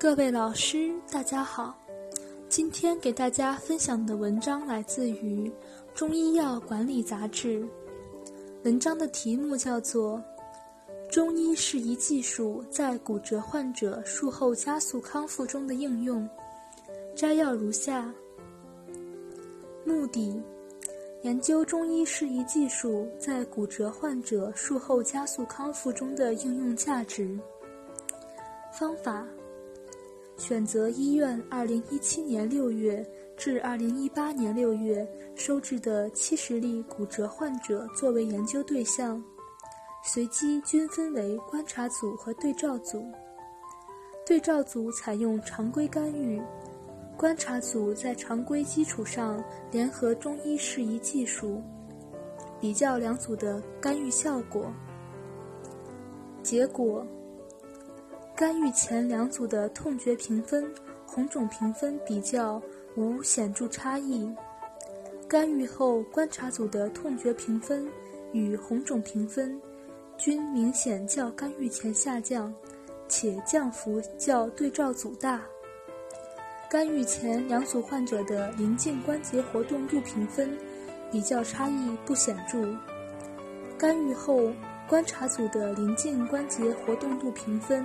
各位老师，大家好。今天给大家分享的文章来自于《中医药管理杂志》，文章的题目叫做《中医适宜技术在骨折患者术后加速康复中的应用》。摘要如下：目的，研究中医适宜技术在骨折患者术后加速康复中的应用价值。方法。选择医院2017年6月至2018年6月收治的70例骨折患者作为研究对象，随机均分为观察组和对照组。对照组采用常规干预，观察组在常规基础上联合中医适宜技术，比较两组的干预效果。结果。干预前两组的痛觉评分、红肿评分比较无显著差异，干预后观察组的痛觉评分与红肿评分均明显较干预前下降，且降幅较对照组大。干预前两组患者的邻近关节活动度评分比较差异不显著，干预后观察组的邻近关节活动度评分。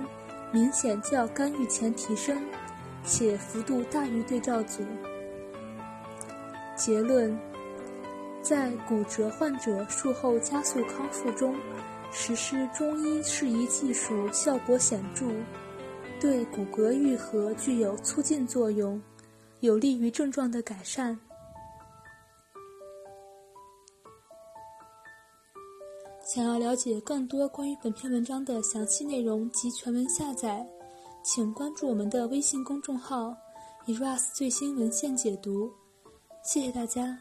明显较干预前提升，且幅度大于对照组。结论：在骨折患者术后加速康复中，实施中医适宜技术效果显著，对骨骼愈合具有促进作用，有利于症状的改善。想要了解更多关于本篇文章的详细内容及全文下载，请关注我们的微信公众号 “eras 最新文献解读”。谢谢大家。